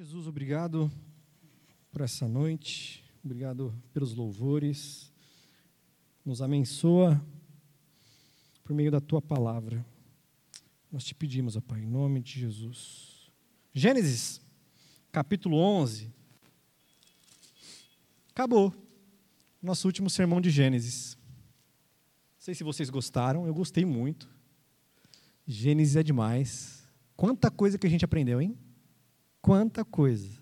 Jesus, obrigado por essa noite, obrigado pelos louvores. Nos abençoa por meio da tua palavra. Nós te pedimos, ó Pai, em nome de Jesus. Gênesis, capítulo 11. Acabou. Nosso último sermão de Gênesis. Não sei se vocês gostaram, eu gostei muito. Gênesis é demais. Quanta coisa que a gente aprendeu, hein? Quanta coisa.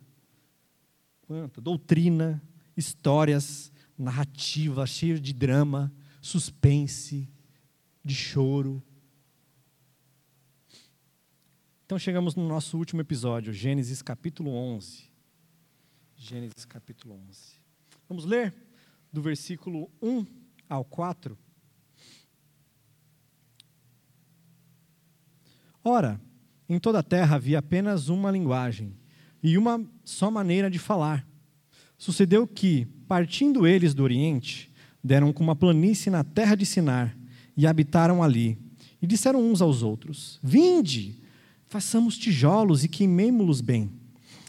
Quanta doutrina, histórias, narrativa cheia de drama, suspense, de choro. Então chegamos no nosso último episódio, Gênesis capítulo 11. Gênesis capítulo 11. Vamos ler do versículo 1 ao 4. Ora, em toda a terra havia apenas uma linguagem e uma só maneira de falar. Sucedeu que, partindo eles do Oriente, deram com uma planície na terra de Sinar e habitaram ali. E disseram uns aos outros: Vinde, façamos tijolos e queimemo-los bem.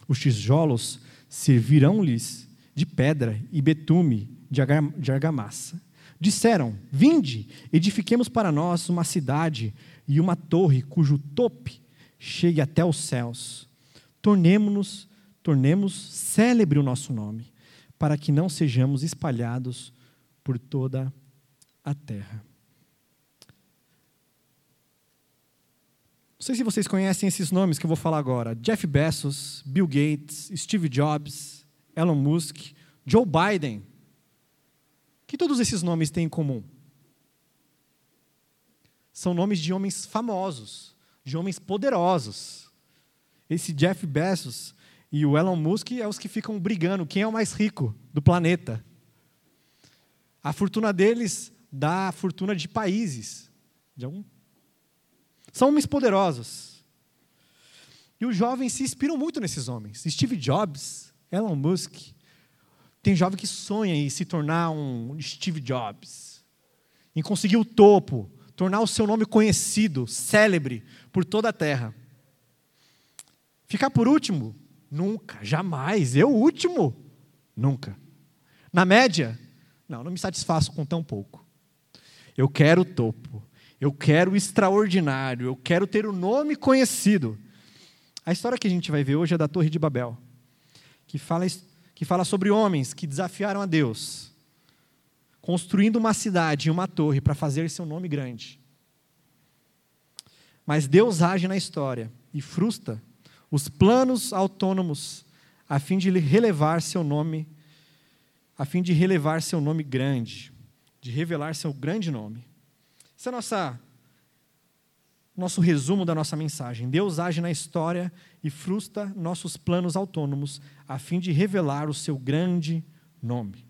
Os tijolos servirão-lhes de pedra e betume de argamassa. Disseram: Vinde, edifiquemos para nós uma cidade e uma torre cujo tope chegue até os céus. Tornemos-nos, tornemos célebre o nosso nome, para que não sejamos espalhados por toda a terra. Não sei se vocês conhecem esses nomes que eu vou falar agora: Jeff Bezos, Bill Gates, Steve Jobs, Elon Musk, Joe Biden. O que todos esses nomes têm em comum? São nomes de homens famosos, de homens poderosos. Esse Jeff Bezos e o Elon Musk é os que ficam brigando quem é o mais rico do planeta. A fortuna deles dá a fortuna de países. De algum... São homens poderosos. E os jovens se inspiram muito nesses homens. Steve Jobs, Elon Musk. Tem jovem que sonha em se tornar um Steve Jobs, em conseguir o topo, tornar o seu nome conhecido, célebre por toda a terra. Ficar por último? Nunca, jamais. Eu último? Nunca. Na média? Não, não me satisfaço com tão pouco. Eu quero o topo. Eu quero o extraordinário. Eu quero ter o nome conhecido. A história que a gente vai ver hoje é da Torre de Babel, que fala, que fala sobre homens que desafiaram a Deus construindo uma cidade e uma torre para fazer seu nome grande. Mas Deus age na história e frustra os planos autônomos a fim de relevar seu nome, a fim de relevar seu nome grande, de revelar seu grande nome. Esse é nossa nosso resumo da nossa mensagem. Deus age na história e frustra nossos planos autônomos a fim de revelar o seu grande nome.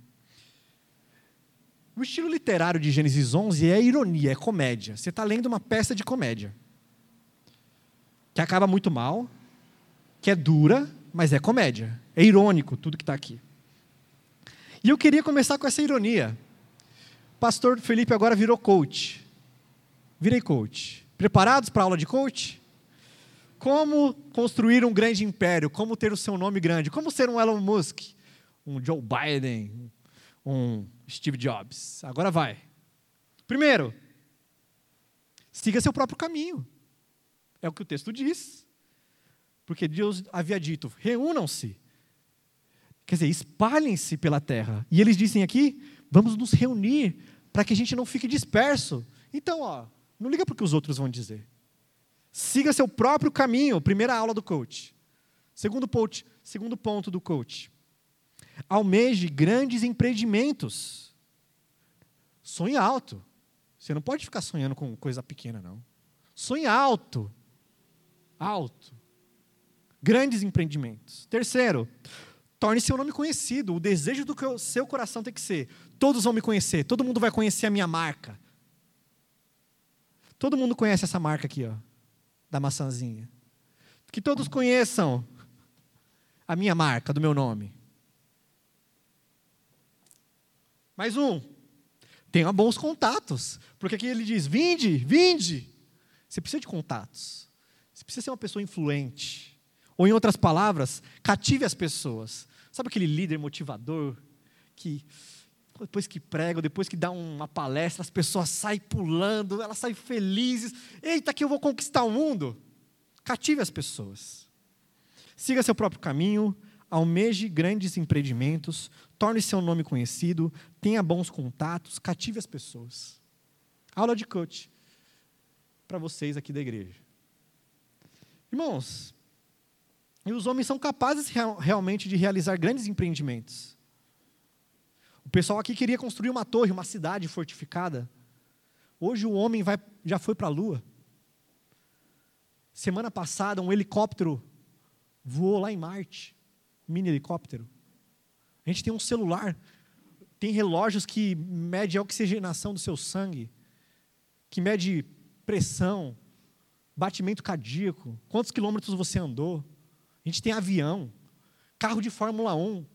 O estilo literário de Gênesis 11 é ironia, é comédia. Você está lendo uma peça de comédia. Que acaba muito mal, que é dura, mas é comédia. É irônico tudo que está aqui. E eu queria começar com essa ironia. Pastor Felipe agora virou coach. Virei coach. Preparados para a aula de coach? Como construir um grande império? Como ter o seu nome grande? Como ser um Elon Musk? Um Joe Biden? Um Steve Jobs. Agora vai. Primeiro, siga seu próprio caminho. É o que o texto diz. Porque Deus havia dito: reúnam-se. Quer dizer, espalhem-se pela terra. E eles dizem aqui: vamos nos reunir para que a gente não fique disperso. Então, ó, não liga para o que os outros vão dizer. Siga seu próprio caminho. Primeira aula do coach. Segundo, ponto, segundo ponto do coach. Almeje grandes empreendimentos. Sonhe alto. Você não pode ficar sonhando com coisa pequena, não. Sonhe alto. Alto. Grandes empreendimentos. Terceiro, torne seu nome conhecido. O desejo do seu coração tem que ser: todos vão me conhecer, todo mundo vai conhecer a minha marca. Todo mundo conhece essa marca aqui, ó, da maçãzinha. Que todos conheçam a minha marca, do meu nome. Mais um. Tenha bons contatos. Porque aqui ele diz: vinde, vinde. Você precisa de contatos. Precisa ser uma pessoa influente. Ou, em outras palavras, cative as pessoas. Sabe aquele líder motivador que depois que prega, depois que dá uma palestra, as pessoas saem pulando, elas saem felizes. Eita, que eu vou conquistar o mundo. Cative as pessoas. Siga seu próprio caminho, almeje grandes empreendimentos, torne seu nome conhecido, tenha bons contatos, cative as pessoas. Aula de coach para vocês aqui da igreja. Irmãos, e os homens são capazes real, realmente de realizar grandes empreendimentos. O pessoal aqui queria construir uma torre, uma cidade fortificada. Hoje o homem vai, já foi para a lua. Semana passada, um helicóptero voou lá em Marte mini helicóptero. A gente tem um celular, tem relógios que medem a oxigenação do seu sangue, que mede pressão, batimento cardíaco, quantos quilômetros você andou. A gente tem avião, carro de Fórmula 1.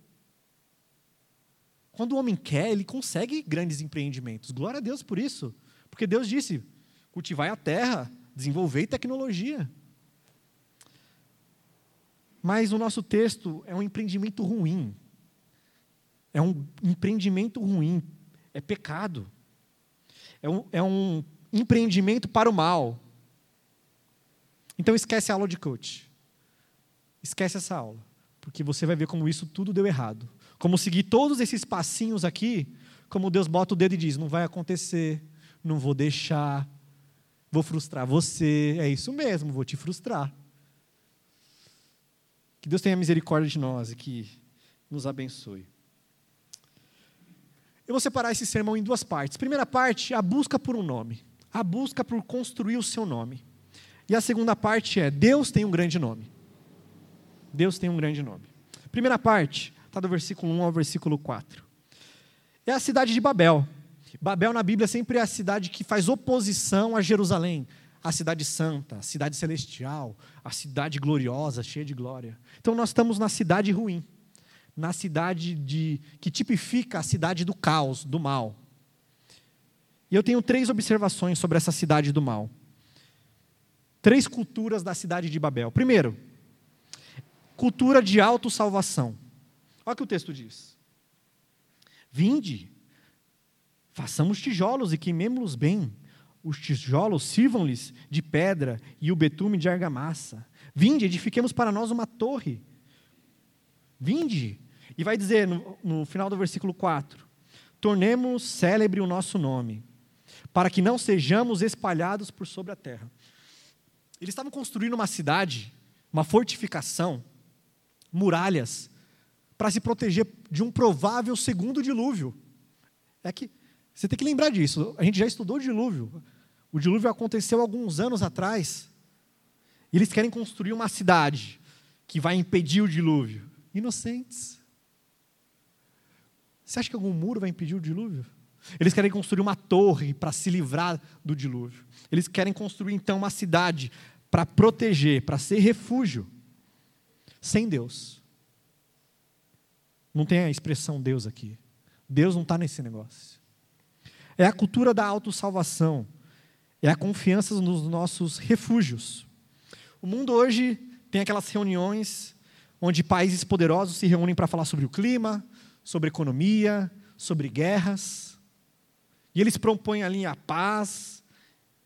Quando o homem quer, ele consegue grandes empreendimentos. Glória a Deus por isso. Porque Deus disse: cultivai a terra, desenvolvei tecnologia. Mas o nosso texto é um empreendimento ruim. É um empreendimento ruim. É pecado. É um, é um empreendimento para o mal. Então esquece a aula de coach. Esquece essa aula. Porque você vai ver como isso tudo deu errado. Como seguir todos esses passinhos aqui, como Deus bota o dedo e diz: não vai acontecer, não vou deixar, vou frustrar você. É isso mesmo, vou te frustrar. Que Deus tenha misericórdia de nós e que nos abençoe. Eu vou separar esse sermão em duas partes. Primeira parte, a busca por um nome. A busca por construir o seu nome. E a segunda parte é: Deus tem um grande nome. Deus tem um grande nome. Primeira parte, Está do versículo 1 ao versículo 4. É a cidade de Babel. Babel na Bíblia sempre é a cidade que faz oposição a Jerusalém, a cidade santa, a cidade celestial, a cidade gloriosa, cheia de glória. Então nós estamos na cidade ruim, na cidade de que tipifica a cidade do caos, do mal. E eu tenho três observações sobre essa cidade do mal. Três culturas da cidade de Babel. Primeiro, cultura de autossalvação. Olha o que o texto diz. Vinde, façamos tijolos e queimemos-los bem. Os tijolos sirvam-lhes de pedra e o betume de argamassa. Vinde, edifiquemos para nós uma torre. Vinde. E vai dizer no, no final do versículo 4: Tornemos célebre o nosso nome, para que não sejamos espalhados por sobre a terra. Eles estavam construindo uma cidade, uma fortificação, muralhas, para se proteger de um provável segundo dilúvio. É que você tem que lembrar disso. A gente já estudou o dilúvio. O dilúvio aconteceu alguns anos atrás. Eles querem construir uma cidade que vai impedir o dilúvio. Inocentes. Você acha que algum muro vai impedir o dilúvio? Eles querem construir uma torre para se livrar do dilúvio. Eles querem construir então uma cidade para proteger, para ser refúgio, sem Deus. Não tem a expressão Deus aqui. Deus não está nesse negócio. É a cultura da autossalvação. É a confiança nos nossos refúgios. O mundo hoje tem aquelas reuniões onde países poderosos se reúnem para falar sobre o clima, sobre economia, sobre guerras. E eles propõem ali a paz.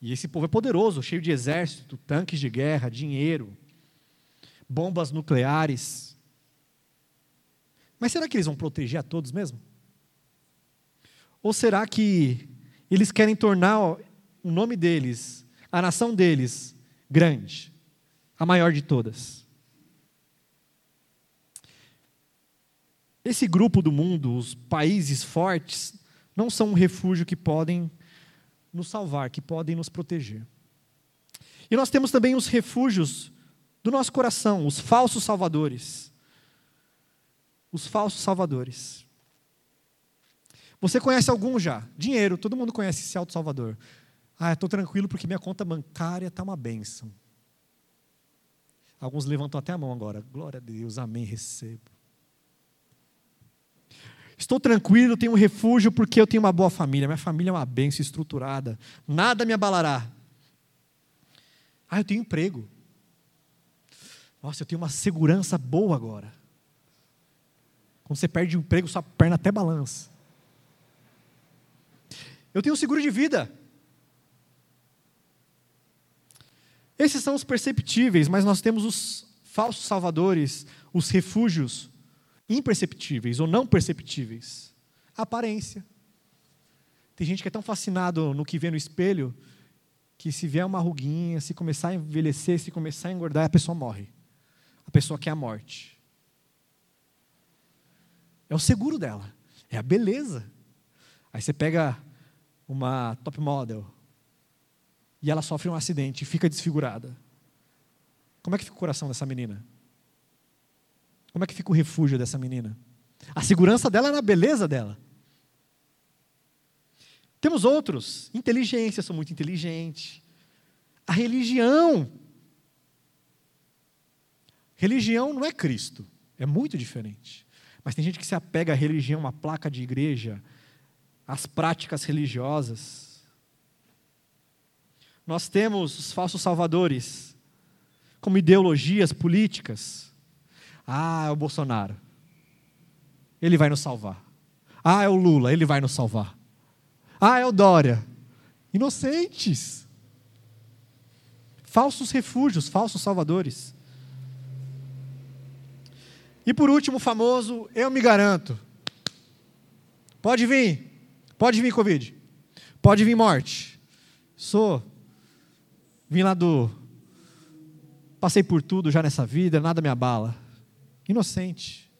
E esse povo é poderoso, cheio de exército, tanques de guerra, dinheiro, bombas nucleares. Mas será que eles vão proteger a todos mesmo? Ou será que eles querem tornar o nome deles, a nação deles, grande, a maior de todas? Esse grupo do mundo, os países fortes, não são um refúgio que podem nos salvar, que podem nos proteger. E nós temos também os refúgios do nosso coração, os falsos salvadores os falsos salvadores. Você conhece algum já? Dinheiro, todo mundo conhece esse auto-salvador. Ah, estou tranquilo porque minha conta bancária está uma bênção. Alguns levantam até a mão agora. Glória a Deus, amém, recebo. Estou tranquilo, tenho um refúgio porque eu tenho uma boa família. Minha família é uma bênção estruturada. Nada me abalará. Ah, eu tenho emprego. Nossa, eu tenho uma segurança boa agora. Quando você perde o emprego, sua perna até balança. Eu tenho seguro de vida. Esses são os perceptíveis, mas nós temos os falsos salvadores, os refúgios imperceptíveis ou não perceptíveis. A aparência. Tem gente que é tão fascinado no que vê no espelho que se vier uma ruguinha, se começar a envelhecer, se começar a engordar, a pessoa morre. A pessoa quer a morte. É o seguro dela, é a beleza. Aí você pega uma top model e ela sofre um acidente e fica desfigurada. Como é que fica o coração dessa menina? Como é que fica o refúgio dessa menina? A segurança dela é na beleza dela. Temos outros. Inteligência, sou muito inteligente. A religião. Religião não é Cristo. É muito diferente. Mas tem gente que se apega à religião, à placa de igreja, às práticas religiosas. Nós temos os falsos salvadores, como ideologias políticas. Ah, é o Bolsonaro. Ele vai nos salvar. Ah, é o Lula, ele vai nos salvar. Ah, é o Dória. Inocentes. Falsos refúgios, falsos salvadores. E por último, o famoso eu me garanto. Pode vir. Pode vir Covid. Pode vir morte. Sou. Vim lá do. Passei por tudo já nessa vida, nada me abala. Inocente.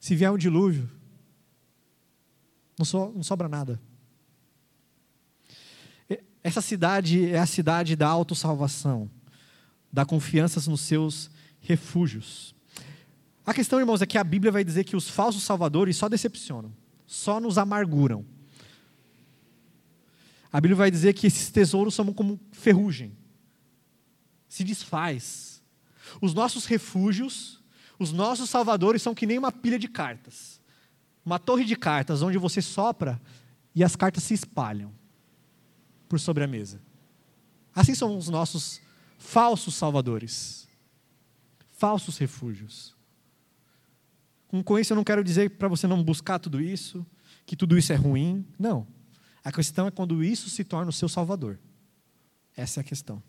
Se vier um dilúvio, não, so, não sobra nada. Essa cidade é a cidade da autossalvação, da confiança nos seus refúgios. A questão, irmãos, é que a Bíblia vai dizer que os falsos salvadores só decepcionam, só nos amarguram. A Bíblia vai dizer que esses tesouros são como ferrugem, se desfaz. Os nossos refúgios, os nossos salvadores são que nem uma pilha de cartas, uma torre de cartas onde você sopra e as cartas se espalham por sobre a mesa. Assim são os nossos falsos salvadores, falsos refúgios. Com isso, eu não quero dizer para você não buscar tudo isso, que tudo isso é ruim. Não. A questão é quando isso se torna o seu salvador. Essa é a questão.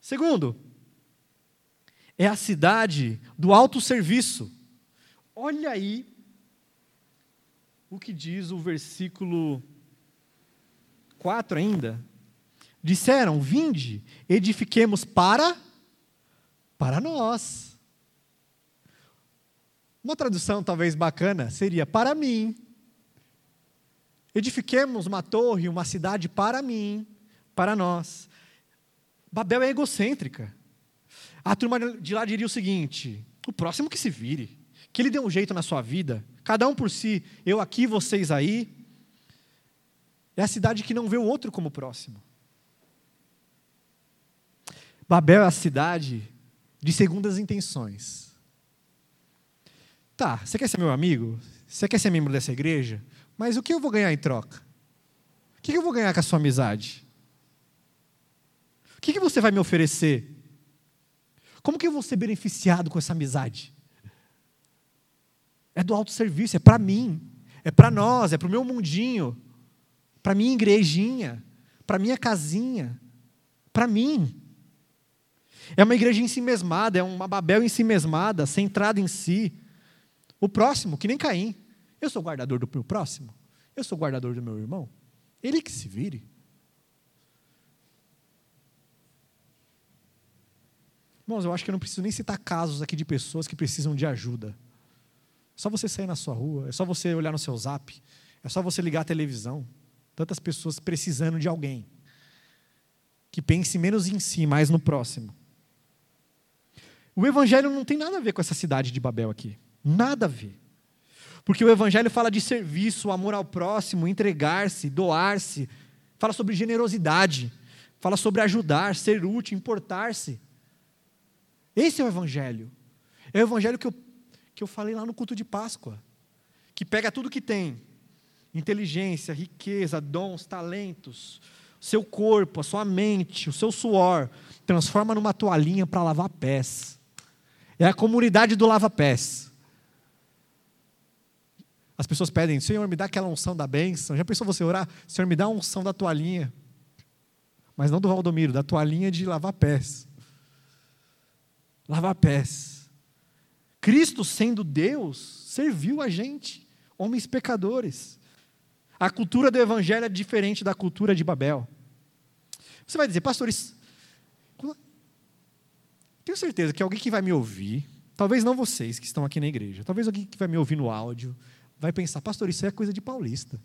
Segundo, é a cidade do autosserviço. Olha aí o que diz o versículo 4 ainda, disseram: Vinde, edifiquemos para para nós. Uma tradução talvez bacana seria para mim. Edifiquemos uma torre, uma cidade para mim, para nós. Babel é egocêntrica. A turma de lá diria o seguinte: o próximo que se vire, que ele dê um jeito na sua vida, cada um por si, eu aqui, vocês aí. É a cidade que não vê o outro como próximo. Babel é a cidade de segundas intenções. Tá, você quer ser meu amigo? Você quer ser membro dessa igreja? Mas o que eu vou ganhar em troca? O que eu vou ganhar com a sua amizade? O que você vai me oferecer? Como que eu vou ser beneficiado com essa amizade? É do autosserviço, é para mim, é para nós, é para o meu mundinho para minha igrejinha, para minha casinha, para mim. É uma igreja em si mesmada, é uma Babel em si mesmada, centrada em si. O próximo, que nem Caim. Eu sou guardador do meu próximo. Eu sou guardador do meu irmão. Ele que se vire. Irmãos, eu acho que eu não preciso nem citar casos aqui de pessoas que precisam de ajuda. É só você sair na sua rua, é só você olhar no seu zap, é só você ligar a televisão. Tantas pessoas precisando de alguém que pense menos em si, mais no próximo. O Evangelho não tem nada a ver com essa cidade de Babel aqui. Nada a ver. Porque o Evangelho fala de serviço, amor ao próximo, entregar-se, doar-se, fala sobre generosidade, fala sobre ajudar, ser útil, importar-se. Esse é o Evangelho. É o Evangelho que eu, que eu falei lá no culto de Páscoa, que pega tudo que tem, inteligência, riqueza, dons, talentos, seu corpo, a sua mente, o seu suor, transforma numa toalhinha para lavar pés. É a comunidade do lava-pés. As pessoas pedem, Senhor, me dá aquela unção da bênção. Já pensou você orar? Senhor, me dá a unção da toalhinha. Mas não do Valdomiro, da toalhinha de lavar pés. Lavar pés. Cristo, sendo Deus, serviu a gente, homens pecadores. A cultura do Evangelho é diferente da cultura de Babel. Você vai dizer, pastores, tenho certeza que alguém que vai me ouvir, talvez não vocês que estão aqui na igreja, talvez alguém que vai me ouvir no áudio, vai pensar, pastor, isso é coisa de paulista.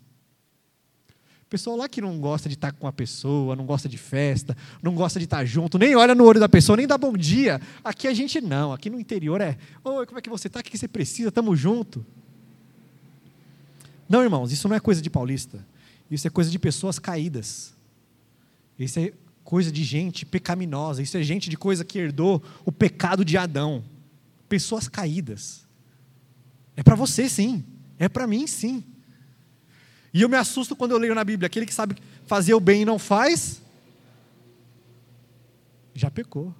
Pessoal lá que não gosta de estar com a pessoa, não gosta de festa, não gosta de estar junto, nem olha no olho da pessoa, nem dá bom dia. Aqui a gente não, aqui no interior é, oi, como é que você está? O que você precisa? Estamos junto. Não, irmãos, isso não é coisa de paulista. Isso é coisa de pessoas caídas. Isso é coisa de gente pecaminosa. Isso é gente de coisa que herdou o pecado de Adão. Pessoas caídas. É para você, sim. É para mim, sim. E eu me assusto quando eu leio na Bíblia: aquele que sabe fazer o bem e não faz, já pecou.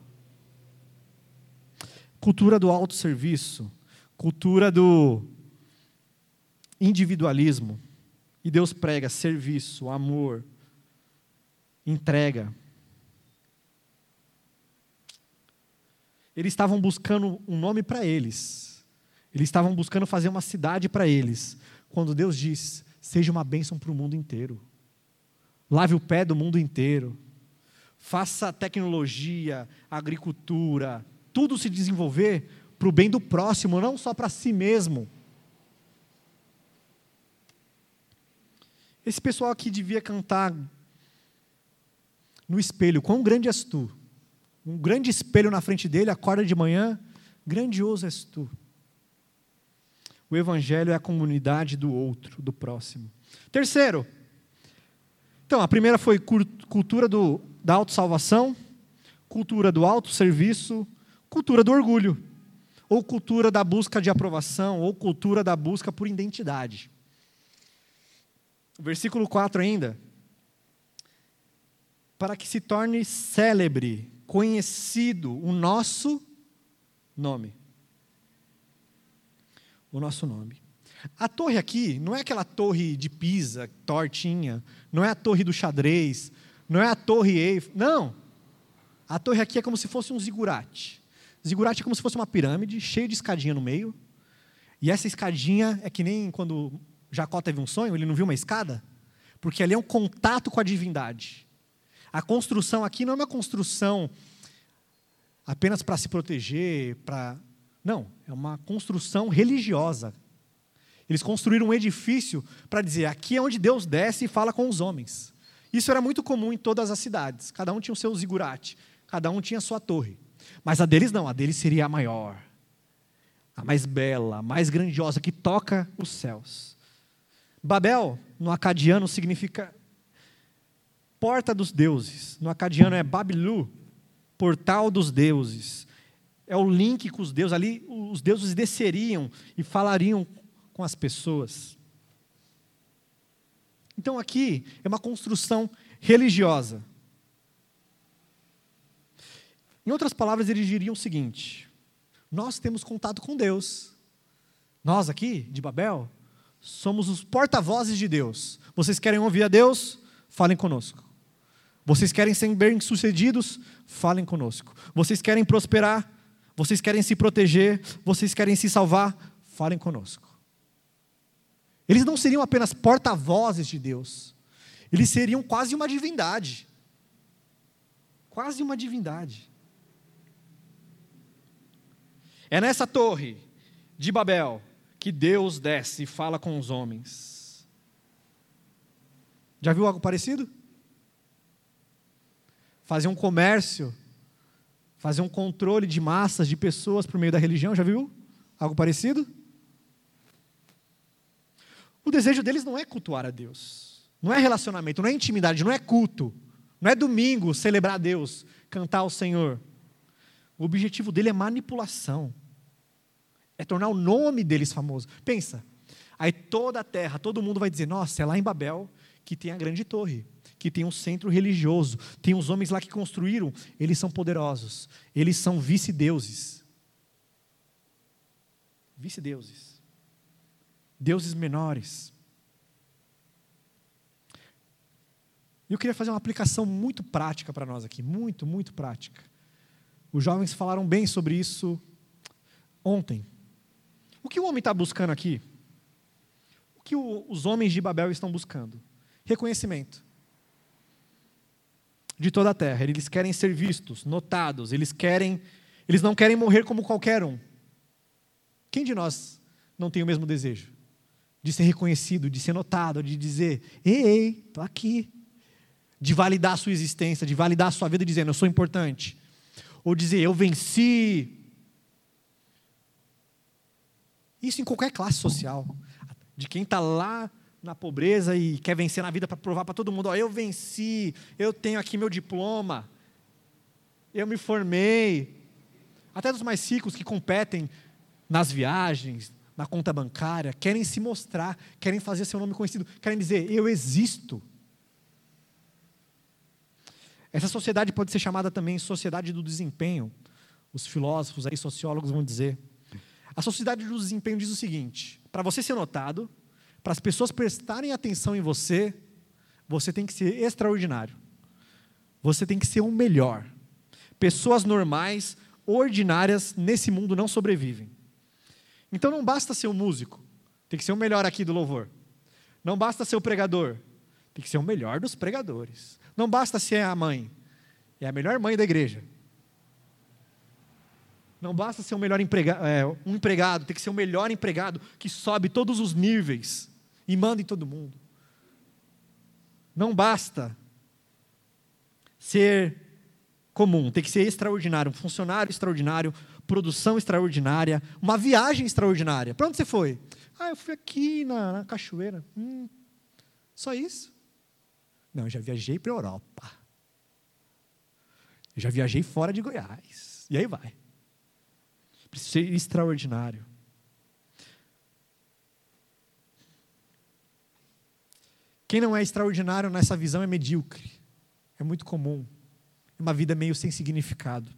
Cultura do autosserviço, cultura do individualismo. E Deus prega serviço, amor, entrega. Eles estavam buscando um nome para eles. Eles estavam buscando fazer uma cidade para eles. Quando Deus diz: seja uma bênção para o mundo inteiro. Lave o pé do mundo inteiro. Faça tecnologia, agricultura, tudo se desenvolver para o bem do próximo, não só para si mesmo. Esse pessoal aqui devia cantar no espelho: Quão grande és tu! Um grande espelho na frente dele, acorda de manhã, grandioso és tu. O Evangelho é a comunidade do outro, do próximo. Terceiro, então, a primeira foi cultura do, da autossalvação, cultura do autosserviço, cultura do orgulho, ou cultura da busca de aprovação, ou cultura da busca por identidade. Versículo 4 ainda. Para que se torne célebre, conhecido o nosso nome o nosso nome. A torre aqui não é aquela torre de Pisa, tortinha, não é a torre do xadrez, não é a torre Eiffel, não. A torre aqui é como se fosse um zigurate. Zigurate é como se fosse uma pirâmide, cheia de escadinha no meio. E essa escadinha é que nem quando Jacó teve um sonho, ele não viu uma escada? Porque ali é um contato com a divindade. A construção aqui não é uma construção apenas para se proteger, para não, é uma construção religiosa. Eles construíram um edifício para dizer: aqui é onde Deus desce e fala com os homens. Isso era muito comum em todas as cidades. Cada um tinha o seu zigurate, cada um tinha a sua torre. Mas a deles não, a deles seria a maior, a mais bela, a mais grandiosa, que toca os céus. Babel, no acadiano, significa porta dos deuses. No acadiano é Babilu, portal dos deuses é o link com os deuses. Ali os deuses desceriam e falariam com as pessoas. Então aqui é uma construção religiosa. Em outras palavras, eles diriam o seguinte: nós temos contato com Deus. Nós aqui, de Babel, somos os porta-vozes de Deus. Vocês querem ouvir a Deus? Falem conosco. Vocês querem ser bem-sucedidos? Falem conosco. Vocês querem prosperar? Vocês querem se proteger? Vocês querem se salvar? Falem conosco. Eles não seriam apenas porta-vozes de Deus, eles seriam quase uma divindade. Quase uma divindade. É nessa torre de Babel que Deus desce e fala com os homens. Já viu algo parecido? Fazer um comércio fazer um controle de massas, de pessoas por meio da religião, já viu? Algo parecido? O desejo deles não é cultuar a Deus, não é relacionamento, não é intimidade, não é culto, não é domingo celebrar a Deus, cantar ao Senhor. O objetivo dele é manipulação, é tornar o nome deles famoso. Pensa, aí toda a terra, todo mundo vai dizer: nossa, é lá em Babel que tem a grande torre que tem um centro religioso, tem uns homens lá que construíram, eles são poderosos, eles são vice-deuses. vice-deuses, deuses menores. Eu queria fazer uma aplicação muito prática para nós aqui, muito, muito prática. Os jovens falaram bem sobre isso ontem. O que o homem está buscando aqui? O que o, os homens de Babel estão buscando? Reconhecimento de toda a terra. Eles querem ser vistos, notados, eles querem, eles não querem morrer como qualquer um. Quem de nós não tem o mesmo desejo? De ser reconhecido, de ser notado, de dizer: "Ei, tô aqui". De validar a sua existência, de validar a sua vida dizendo: "Eu sou importante". Ou dizer: "Eu venci". Isso em qualquer classe social. De quem está lá na pobreza e quer vencer na vida para provar para todo mundo: ó, eu venci, eu tenho aqui meu diploma, eu me formei. Até dos mais ricos que competem nas viagens, na conta bancária, querem se mostrar, querem fazer seu nome conhecido, querem dizer: eu existo. Essa sociedade pode ser chamada também sociedade do desempenho. Os filósofos aí, sociólogos vão dizer. A sociedade do desempenho diz o seguinte: para você ser notado, para as pessoas prestarem atenção em você, você tem que ser extraordinário. Você tem que ser o melhor. Pessoas normais, ordinárias, nesse mundo não sobrevivem. Então não basta ser um músico, tem que ser o melhor aqui do louvor. Não basta ser o pregador, tem que ser o melhor dos pregadores. Não basta ser a mãe, é a melhor mãe da igreja. Não basta ser o melhor emprega é, um empregado, tem que ser o melhor empregado que sobe todos os níveis e manda em todo mundo. Não basta ser comum, tem que ser extraordinário, um funcionário extraordinário, produção extraordinária, uma viagem extraordinária. Para onde você foi? Ah, eu fui aqui na, na cachoeira. Hum, só isso? Não, eu já viajei para a Europa. Eu já viajei fora de Goiás. E aí vai. Precisa ser extraordinário. Quem não é extraordinário nessa visão é medíocre. É muito comum. É uma vida meio sem significado.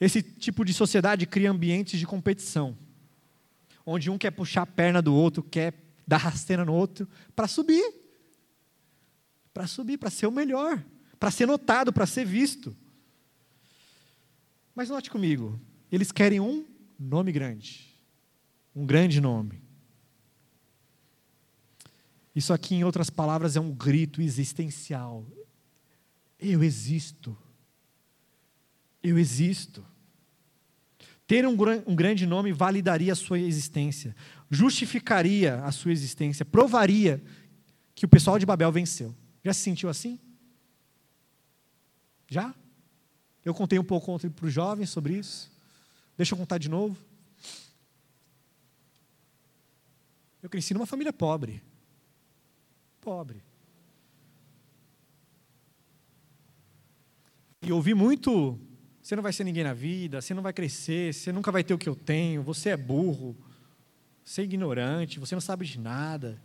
Esse tipo de sociedade cria ambientes de competição, onde um quer puxar a perna do outro, quer dar rasteira no outro, para subir. Para subir, para ser o melhor, para ser notado, para ser visto. Mas note comigo, eles querem um nome grande, um grande nome. Isso aqui, em outras palavras, é um grito existencial. Eu existo. Eu existo. Ter um, um, grande nome validaria a sua existência, justificaria a sua existência, provaria que o pessoal de Babel venceu. Já se sentiu assim? Já? Eu contei um pouco ontem para os jovens sobre isso. Deixa eu contar de novo. Eu cresci numa família pobre pobre. E ouvi muito: você não vai ser ninguém na vida, você não vai crescer, você nunca vai ter o que eu tenho, você é burro, você é ignorante, você não sabe de nada.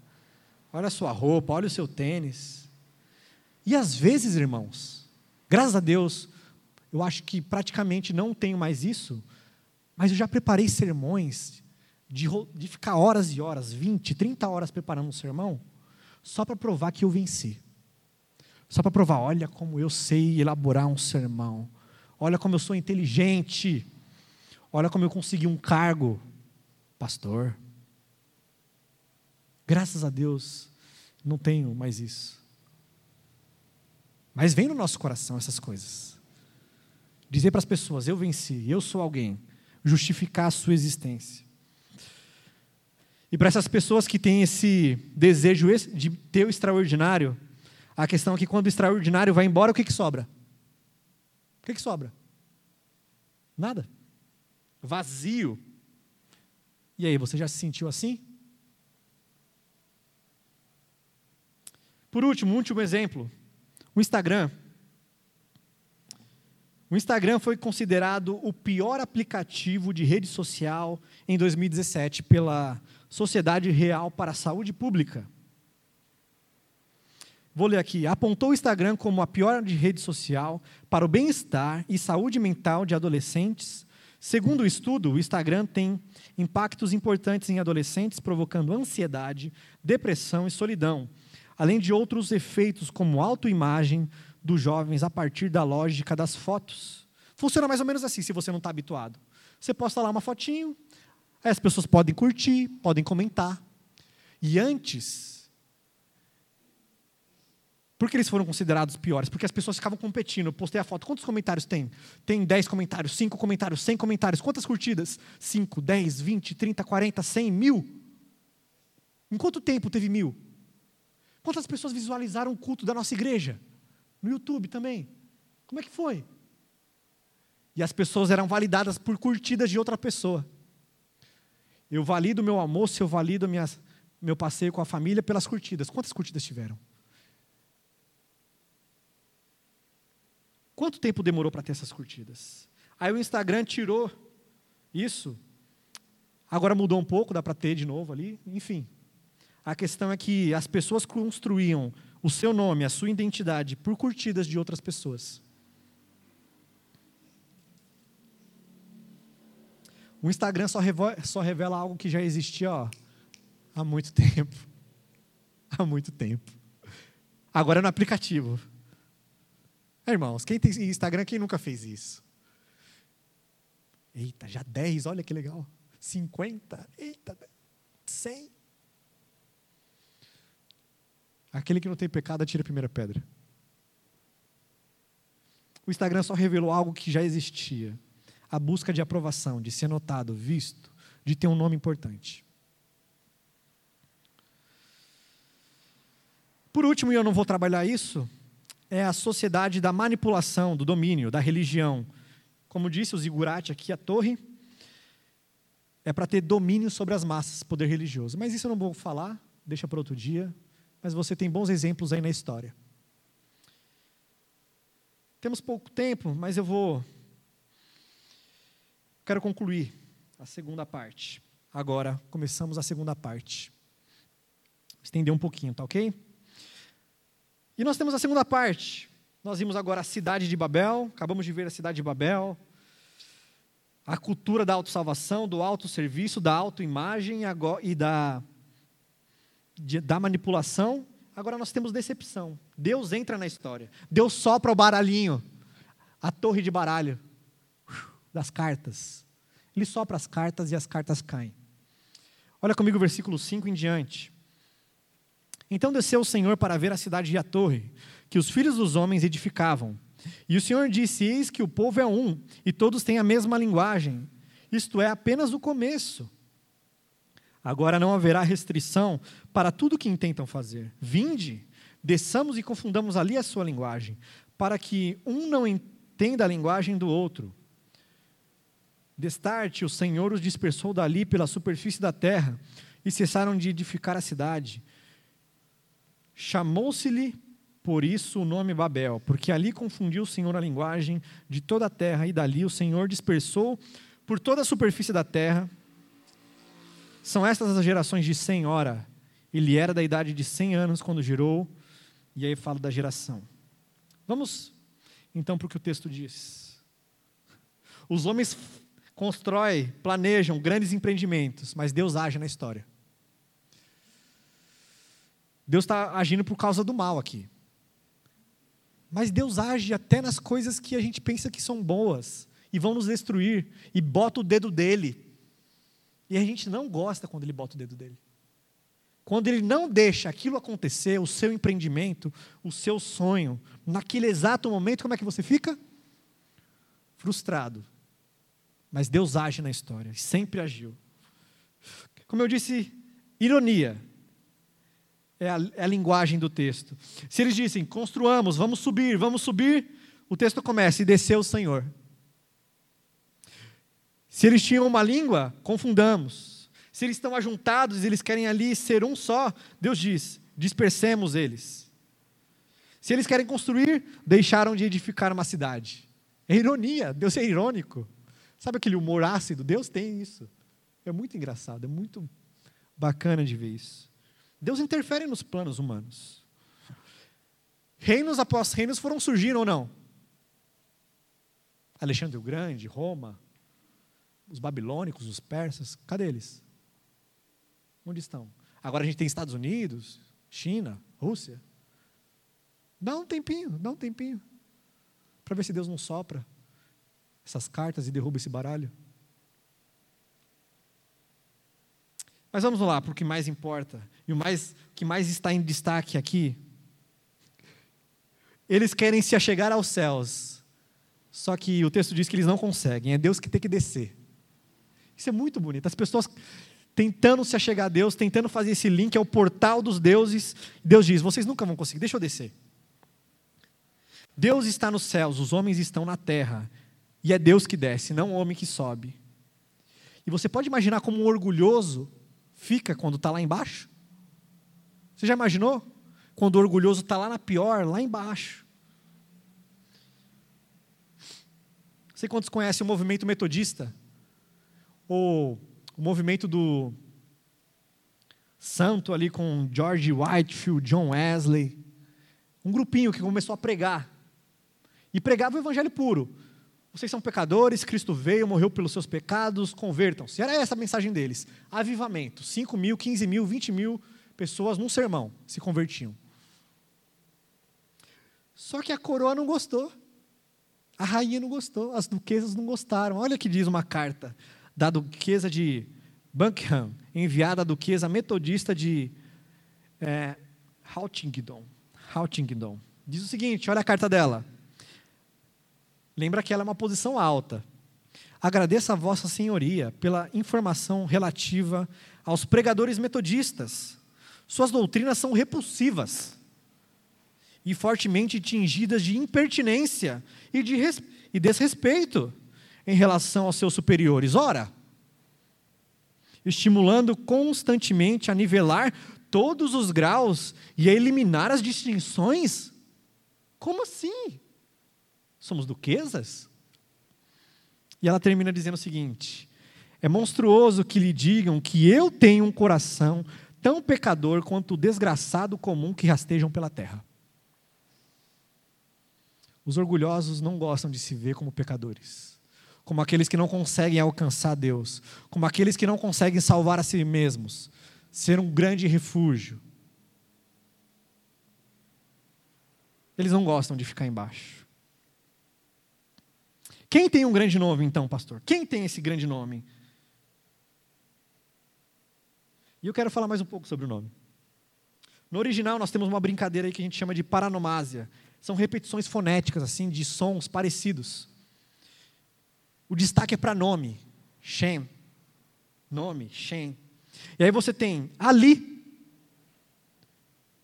Olha a sua roupa, olha o seu tênis. E às vezes, irmãos, graças a Deus, eu acho que praticamente não tenho mais isso, mas eu já preparei sermões de, de ficar horas e horas, 20, 30 horas preparando um sermão só para provar que eu venci. Só para provar, olha como eu sei elaborar um sermão. Olha como eu sou inteligente. Olha como eu consegui um cargo, pastor. Graças a Deus, não tenho mais isso. Mas vem no nosso coração essas coisas. Dizer para as pessoas: eu venci, eu sou alguém. Justificar a sua existência. E para essas pessoas que têm esse desejo de ter o extraordinário, a questão é que quando o extraordinário vai embora, o que, que sobra? O que, que sobra? Nada. Vazio. E aí, você já se sentiu assim? Por último, um último exemplo: o Instagram. O Instagram foi considerado o pior aplicativo de rede social em 2017 pela Sociedade Real para a Saúde Pública. Vou ler aqui. Apontou o Instagram como a pior de rede social para o bem-estar e saúde mental de adolescentes, Segundo o estudo, o Instagram tem impactos importantes em adolescentes, provocando ansiedade, depressão e solidão, além de outros efeitos como autoimagem dos jovens a partir da lógica das fotos. Funciona mais ou menos assim, se você não está habituado. Você posta lá uma fotinho, aí as pessoas podem curtir, podem comentar. E antes, por que eles foram considerados piores? Porque as pessoas ficavam competindo. Eu postei a foto. Quantos comentários tem? Tem 10 comentários, 5 comentários, 100 comentários. Quantas curtidas? 5, 10, 20, 30, 40, 100, mil? Em quanto tempo teve mil? Quantas pessoas visualizaram o culto da nossa igreja? No YouTube também. Como é que foi? E as pessoas eram validadas por curtidas de outra pessoa. Eu valido meu almoço, eu valido minha, meu passeio com a família pelas curtidas. Quantas curtidas tiveram? Quanto tempo demorou para ter essas curtidas? Aí o Instagram tirou isso. Agora mudou um pouco, dá para ter de novo ali. Enfim. A questão é que as pessoas construíam o seu nome, a sua identidade, por curtidas de outras pessoas. O Instagram só revela, só revela algo que já existia ó, há muito tempo. Há muito tempo. Agora é no aplicativo. É, irmãos, quem tem Instagram, quem nunca fez isso? Eita, já 10, olha que legal. 50, eita, 100. Aquele que não tem pecado, atira a primeira pedra. O Instagram só revelou algo que já existia: a busca de aprovação, de ser notado, visto, de ter um nome importante. Por último, e eu não vou trabalhar isso, é a sociedade da manipulação, do domínio, da religião. Como disse o Zigurati aqui, a torre é para ter domínio sobre as massas, poder religioso. Mas isso eu não vou falar, deixa para outro dia. Mas você tem bons exemplos aí na história. Temos pouco tempo, mas eu vou. Quero concluir a segunda parte. Agora, começamos a segunda parte. Estender um pouquinho, tá ok? E nós temos a segunda parte. Nós vimos agora a cidade de Babel, acabamos de ver a cidade de Babel, a cultura da autossalvação, do autosserviço, da autoimagem e da, de, da manipulação. Agora nós temos decepção. Deus entra na história. Deus sopra o baralhinho, a torre de baralho das cartas. Ele sopra as cartas e as cartas caem. Olha comigo o versículo 5 em diante. Então desceu o Senhor para ver a cidade e a torre, que os filhos dos homens edificavam. E o Senhor disse: Eis que o povo é um, e todos têm a mesma linguagem. Isto é apenas o começo. Agora não haverá restrição para tudo que intentam fazer. Vinde, desçamos e confundamos ali a sua linguagem, para que um não entenda a linguagem do outro. Destarte, o Senhor os dispersou dali pela superfície da terra, e cessaram de edificar a cidade. Chamou-se-lhe por isso o nome Babel, porque ali confundiu o Senhor a linguagem de toda a terra, e dali o Senhor dispersou por toda a superfície da terra. São estas as gerações de Sem, ora, ele era da idade de 100 anos quando gerou, e aí fala da geração. Vamos então para o que o texto diz. Os homens constroem, planejam grandes empreendimentos, mas Deus age na história. Deus está agindo por causa do mal aqui. Mas Deus age até nas coisas que a gente pensa que são boas e vão nos destruir, e bota o dedo dele. E a gente não gosta quando ele bota o dedo dele. Quando ele não deixa aquilo acontecer, o seu empreendimento, o seu sonho, naquele exato momento, como é que você fica? Frustrado. Mas Deus age na história, sempre agiu. Como eu disse, ironia é a, é a linguagem do texto. Se eles dissem, construamos, vamos subir, vamos subir, o texto começa, e desceu o Senhor. Se eles tinham uma língua, confundamos. Se eles estão ajuntados, eles querem ali ser um só, Deus diz: dispersemos eles. Se eles querem construir, deixaram de edificar uma cidade. É ironia, Deus é irônico. Sabe aquele humor ácido? Deus tem isso. É muito engraçado, é muito bacana de ver isso. Deus interfere nos planos humanos. Reinos após reinos foram surgindo ou não? Alexandre o Grande, Roma. Os babilônicos, os persas, cadê eles? Onde estão? Agora a gente tem Estados Unidos, China, Rússia. Dá um tempinho, dá um tempinho. Para ver se Deus não sopra essas cartas e derruba esse baralho. Mas vamos lá para o que mais importa. E o mais, que mais está em destaque aqui. Eles querem se achegar aos céus. Só que o texto diz que eles não conseguem. É Deus que tem que descer. Isso é muito bonito. As pessoas tentando se achegar a Deus, tentando fazer esse link ao portal dos deuses. Deus diz: vocês nunca vão conseguir, deixa eu descer. Deus está nos céus, os homens estão na terra. E é Deus que desce, não o homem que sobe. E você pode imaginar como um orgulhoso fica quando está lá embaixo? Você já imaginou? Quando o orgulhoso está lá na pior, lá embaixo. Sei quantos conhecem o movimento metodista? Ou o movimento do santo ali com George Whitefield, John Wesley. Um grupinho que começou a pregar. E pregava o evangelho puro. Vocês são pecadores, Cristo veio, morreu pelos seus pecados, convertam-se. Era essa a mensagem deles. Avivamento. 5 mil, 15 mil, 20 mil pessoas num sermão se convertiam. Só que a coroa não gostou. A rainha não gostou, as duquesas não gostaram. Olha o que diz uma carta da duquesa de Buckingham, enviada à duquesa metodista de é, Hautingdon. Hautingdon. Diz o seguinte: olha a carta dela. Lembra que ela é uma posição alta. Agradeço a Vossa Senhoria pela informação relativa aos pregadores metodistas. Suas doutrinas são repulsivas e fortemente tingidas de impertinência e, de e desrespeito em relação aos seus superiores. Ora, estimulando constantemente a nivelar todos os graus e a eliminar as distinções? Como assim? Somos duquesas? E ela termina dizendo o seguinte: É monstruoso que lhe digam que eu tenho um coração tão pecador quanto o desgraçado comum que rastejam pela terra. Os orgulhosos não gostam de se ver como pecadores, como aqueles que não conseguem alcançar Deus, como aqueles que não conseguem salvar a si mesmos, ser um grande refúgio. Eles não gostam de ficar embaixo. Quem tem um grande nome, então, pastor? Quem tem esse grande nome? E eu quero falar mais um pouco sobre o nome. No original, nós temos uma brincadeira aí que a gente chama de paranomásia. São repetições fonéticas, assim, de sons parecidos. O destaque é para nome. Shem. Nome, Shem. E aí você tem Ali.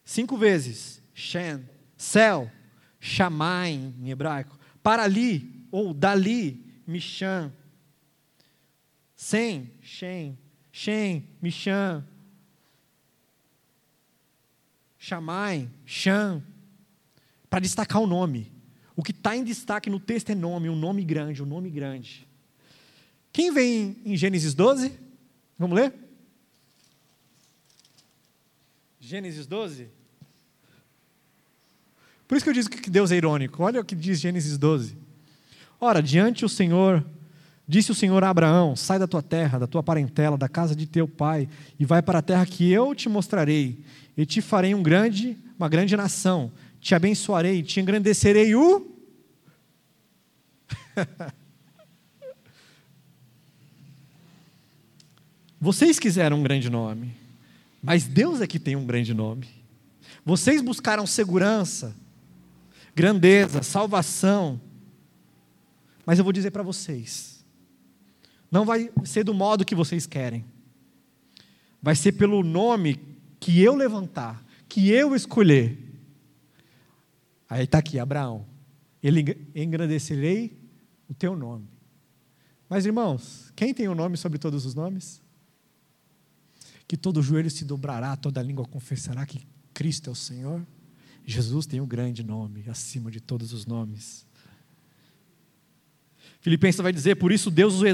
Cinco vezes. Shem. Céu. Shamai, em hebraico. Para ali, ou Dali, Michan, Sem, Shem, Shem, Michan, Shamai, Shan, para destacar o nome. O que está em destaque no texto é nome, um nome grande, um nome grande. Quem vem em Gênesis 12? Vamos ler? Gênesis 12? Por isso que eu disse que Deus é irônico. Olha o que diz Gênesis 12. Ora, diante o Senhor, disse o Senhor a Abraão: Sai da tua terra, da tua parentela, da casa de teu pai, e vai para a terra que eu te mostrarei, e te farei um grande, uma grande nação, te abençoarei, te engrandecerei o. Vocês quiseram um grande nome, mas Deus é que tem um grande nome. Vocês buscaram segurança, grandeza, salvação, mas eu vou dizer para vocês: não vai ser do modo que vocês querem, vai ser pelo nome que eu levantar, que eu escolher. Aí está aqui, Abraão. Ele engrandecerei o teu nome. Mas irmãos, quem tem o um nome sobre todos os nomes? Que todo joelho se dobrará, toda língua confessará que Cristo é o Senhor. Jesus tem um grande nome, acima de todos os nomes. Filipenses vai dizer: Por isso Deus o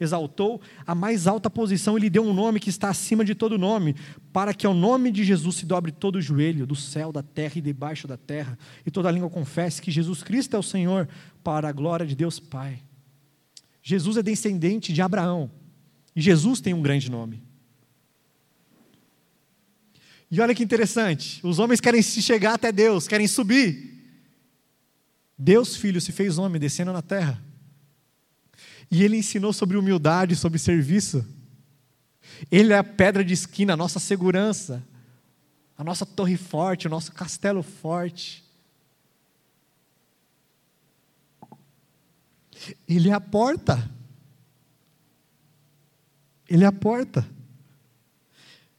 exaltou a mais alta posição e lhe deu um nome que está acima de todo nome, para que ao nome de Jesus se dobre todo o joelho, do céu, da terra e debaixo da terra, e toda língua confesse que Jesus Cristo é o Senhor, para a glória de Deus Pai. Jesus é descendente de Abraão. E Jesus tem um grande nome. E olha que interessante, os homens querem se chegar até Deus, querem subir. Deus, filho, se fez homem, descendo na terra. E ele ensinou sobre humildade, sobre serviço. Ele é a pedra de esquina, a nossa segurança, a nossa torre forte, o nosso castelo forte. Ele é a porta. Ele é a porta.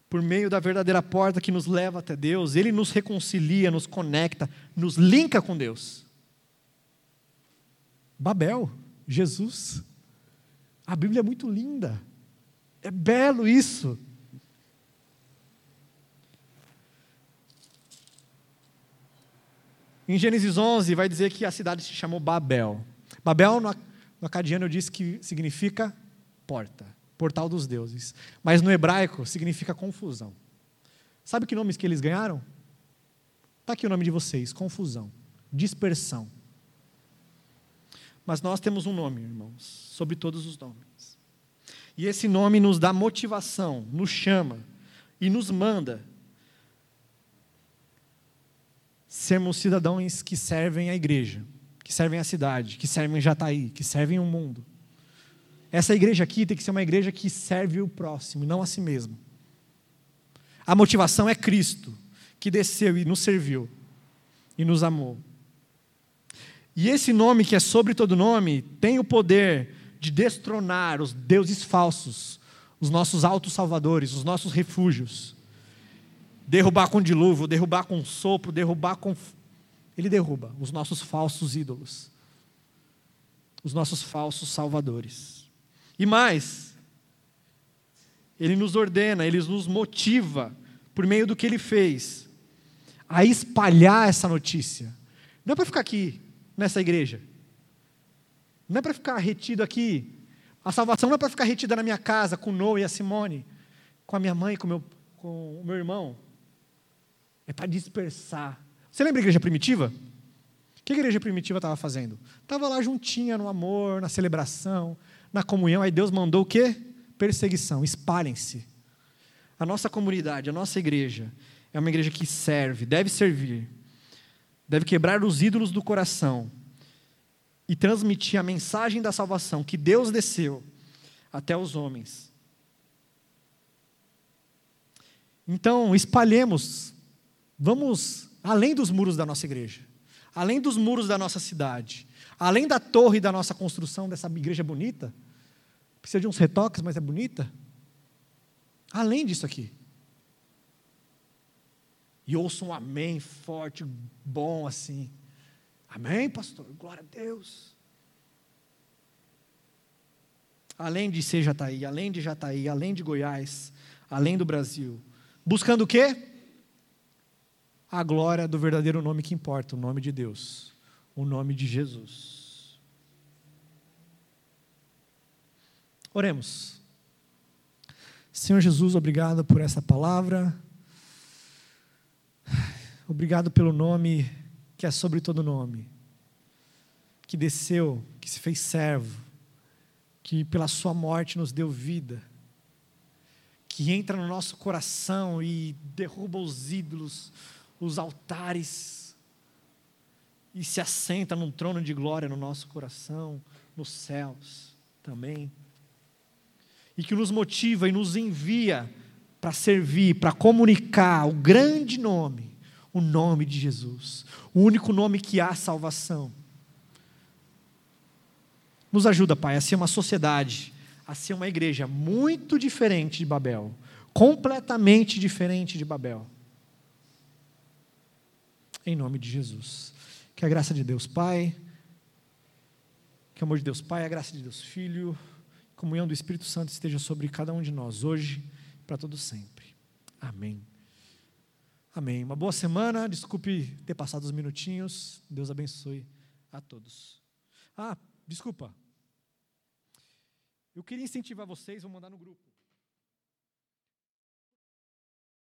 Por meio da verdadeira porta que nos leva até Deus, Ele nos reconcilia, nos conecta, nos linka com Deus. Babel, Jesus. A Bíblia é muito linda. É belo isso. Em Gênesis 11 vai dizer que a cidade se chamou Babel. Babel no, no acadiano diz que significa porta, portal dos deuses. Mas no hebraico significa confusão. Sabe que nomes que eles ganharam? Está aqui o nome de vocês: confusão, dispersão. Mas nós temos um nome, irmãos, sobre todos os nomes. E esse nome nos dá motivação, nos chama e nos manda sermos cidadãos que servem a igreja, que servem a cidade, que servem Jataí, que servem o mundo. Essa igreja aqui tem que ser uma igreja que serve o próximo, não a si mesmo. A motivação é Cristo, que desceu e nos serviu e nos amou. E esse nome, que é sobre todo nome, tem o poder de destronar os deuses falsos, os nossos autos salvadores, os nossos refúgios. Derrubar com dilúvio, derrubar com sopro, derrubar com. Ele derruba os nossos falsos ídolos, os nossos falsos salvadores. E mais, ele nos ordena, ele nos motiva, por meio do que ele fez, a espalhar essa notícia. Não é para ficar aqui nessa igreja. Não é para ficar retido aqui. A salvação não é para ficar retida na minha casa com Noah e a Simone, com a minha mãe, com, meu, com o meu irmão. É para dispersar. Você lembra a igreja primitiva? O que a igreja primitiva estava fazendo? Estava lá juntinha no amor, na celebração, na comunhão. Aí Deus mandou o quê? Perseguição. Espalhem-se. A nossa comunidade, a nossa igreja, é uma igreja que serve, deve servir deve quebrar os ídolos do coração e transmitir a mensagem da salvação que Deus desceu até os homens. Então, espalhemos, vamos além dos muros da nossa igreja, além dos muros da nossa cidade, além da torre da nossa construção dessa igreja bonita. Precisa de uns retoques, mas é bonita. Além disso aqui. E ouça um amém forte, bom assim. Amém, pastor? Glória a Deus. Além de ser Jataí, além de Jataí, além de Goiás, além do Brasil. Buscando o quê? A glória do verdadeiro nome que importa, o nome de Deus, o nome de Jesus. Oremos. Senhor Jesus, obrigado por essa palavra. Obrigado pelo nome que é sobre todo nome, que desceu, que se fez servo, que pela sua morte nos deu vida, que entra no nosso coração e derruba os ídolos, os altares, e se assenta num trono de glória no nosso coração, nos céus também. E que nos motiva e nos envia para servir, para comunicar o grande nome o nome de Jesus, o único nome que há salvação. Nos ajuda, Pai, a ser uma sociedade, a ser uma igreja muito diferente de Babel, completamente diferente de Babel. Em nome de Jesus. Que a graça de Deus Pai, que o amor de Deus Pai, a graça de Deus Filho, comunhão do Espírito Santo esteja sobre cada um de nós hoje, para todo sempre. Amém. Amém. Uma boa semana. Desculpe ter passado os minutinhos. Deus abençoe a todos. Ah, desculpa. Eu queria incentivar vocês, vou mandar no grupo.